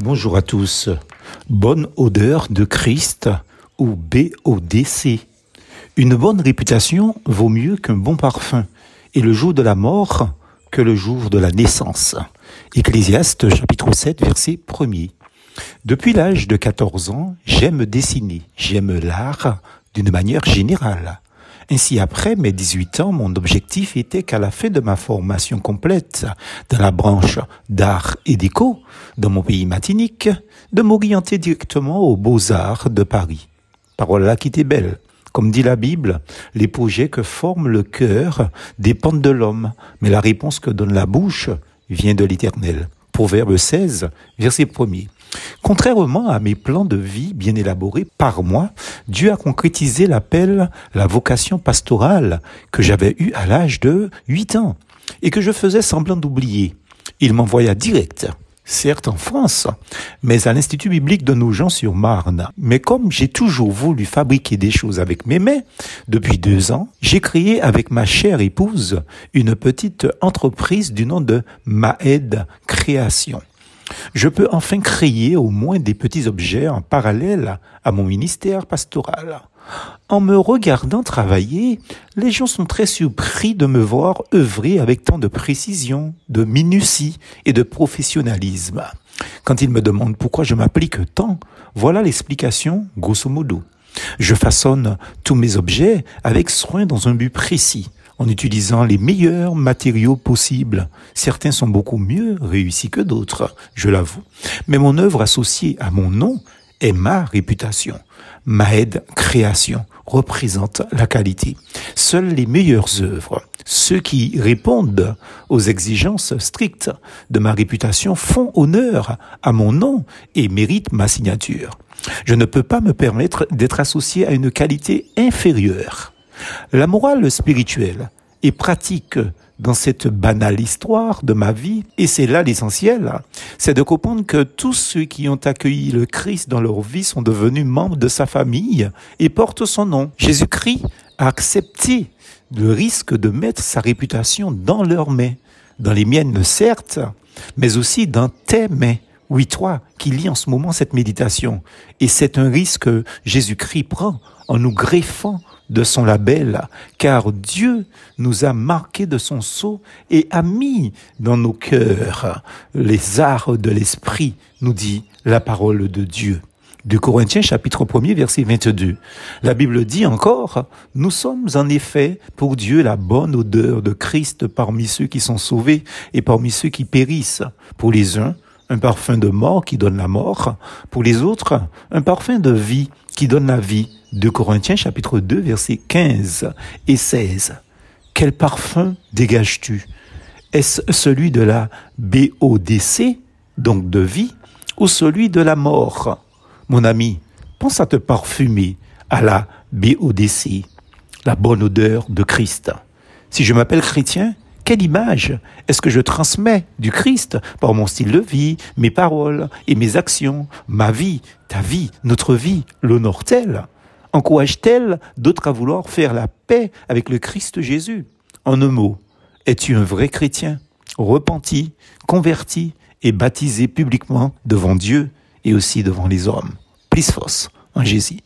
Bonjour à tous. Bonne odeur de Christ ou BODC. Une bonne réputation vaut mieux qu'un bon parfum et le jour de la mort que le jour de la naissance. Ecclésiaste chapitre 7 verset 1er. Depuis l'âge de 14 ans, j'aime dessiner, j'aime l'art d'une manière générale. Ainsi, après mes 18 ans, mon objectif était qu'à la fin de ma formation complète dans la branche d'art et déco dans mon pays matinique, de m'orienter directement aux beaux-arts de Paris. Parole là qui était belle. Comme dit la Bible, les projets que forme le cœur dépendent de l'homme, mais la réponse que donne la bouche vient de l'Éternel. Proverbe 16, verset 1er. Contrairement à mes plans de vie bien élaborés par moi, Dieu a concrétisé l'appel, la vocation pastorale que j'avais eue à l'âge de 8 ans et que je faisais semblant d'oublier. Il m'envoya direct certes en France, mais à l'Institut biblique de Nogent-sur-Marne. Mais comme j'ai toujours voulu fabriquer des choses avec mes mains, depuis deux ans, j'ai créé avec ma chère épouse une petite entreprise du nom de Maed Création je peux enfin créer au moins des petits objets en parallèle à mon ministère pastoral. En me regardant travailler, les gens sont très surpris de me voir œuvrer avec tant de précision, de minutie et de professionnalisme. Quand ils me demandent pourquoi je m'applique tant, voilà l'explication grosso modo. Je façonne tous mes objets avec soin dans un but précis en utilisant les meilleurs matériaux possibles. Certains sont beaucoup mieux réussis que d'autres, je l'avoue. Mais mon œuvre associée à mon nom est ma réputation. Ma aide création représente la qualité. Seules les meilleures œuvres, ceux qui répondent aux exigences strictes de ma réputation font honneur à mon nom et méritent ma signature. Je ne peux pas me permettre d'être associé à une qualité inférieure. La morale spirituelle est pratique dans cette banale histoire de ma vie, et c'est là l'essentiel, c'est de comprendre que tous ceux qui ont accueilli le Christ dans leur vie sont devenus membres de sa famille et portent son nom. Jésus-Christ a accepté le risque de mettre sa réputation dans leurs mains, dans les miennes certes, mais aussi dans tes mains. Oui, toi qui lis en ce moment cette méditation. Et c'est un risque que Jésus-Christ prend en nous greffant de son label, car Dieu nous a marqué de son sceau et a mis dans nos cœurs les arts de l'esprit, nous dit la parole de Dieu. De Corinthiens chapitre 1er verset 22. La Bible dit encore, nous sommes en effet pour Dieu la bonne odeur de Christ parmi ceux qui sont sauvés et parmi ceux qui périssent. Pour les uns, un parfum de mort qui donne la mort, pour les autres, un parfum de vie qui donne la vie. De Corinthiens chapitre 2 versets 15 et 16. Quel parfum dégages-tu? Est-ce celui de la BODC, donc de vie, ou celui de la mort? Mon ami, pense à te parfumer à la BODC, la bonne odeur de Christ. Si je m'appelle chrétien, quelle image est-ce que je transmets du Christ par mon style de vie, mes paroles et mes actions, ma vie, ta vie, notre vie, l'honore-t-elle? Encourage-t-elle d'autres à vouloir faire la paix avec le Christ Jésus En un mot, es-tu un vrai chrétien, repenti, converti et baptisé publiquement devant Dieu et aussi devant les hommes? Plus force en Jésus.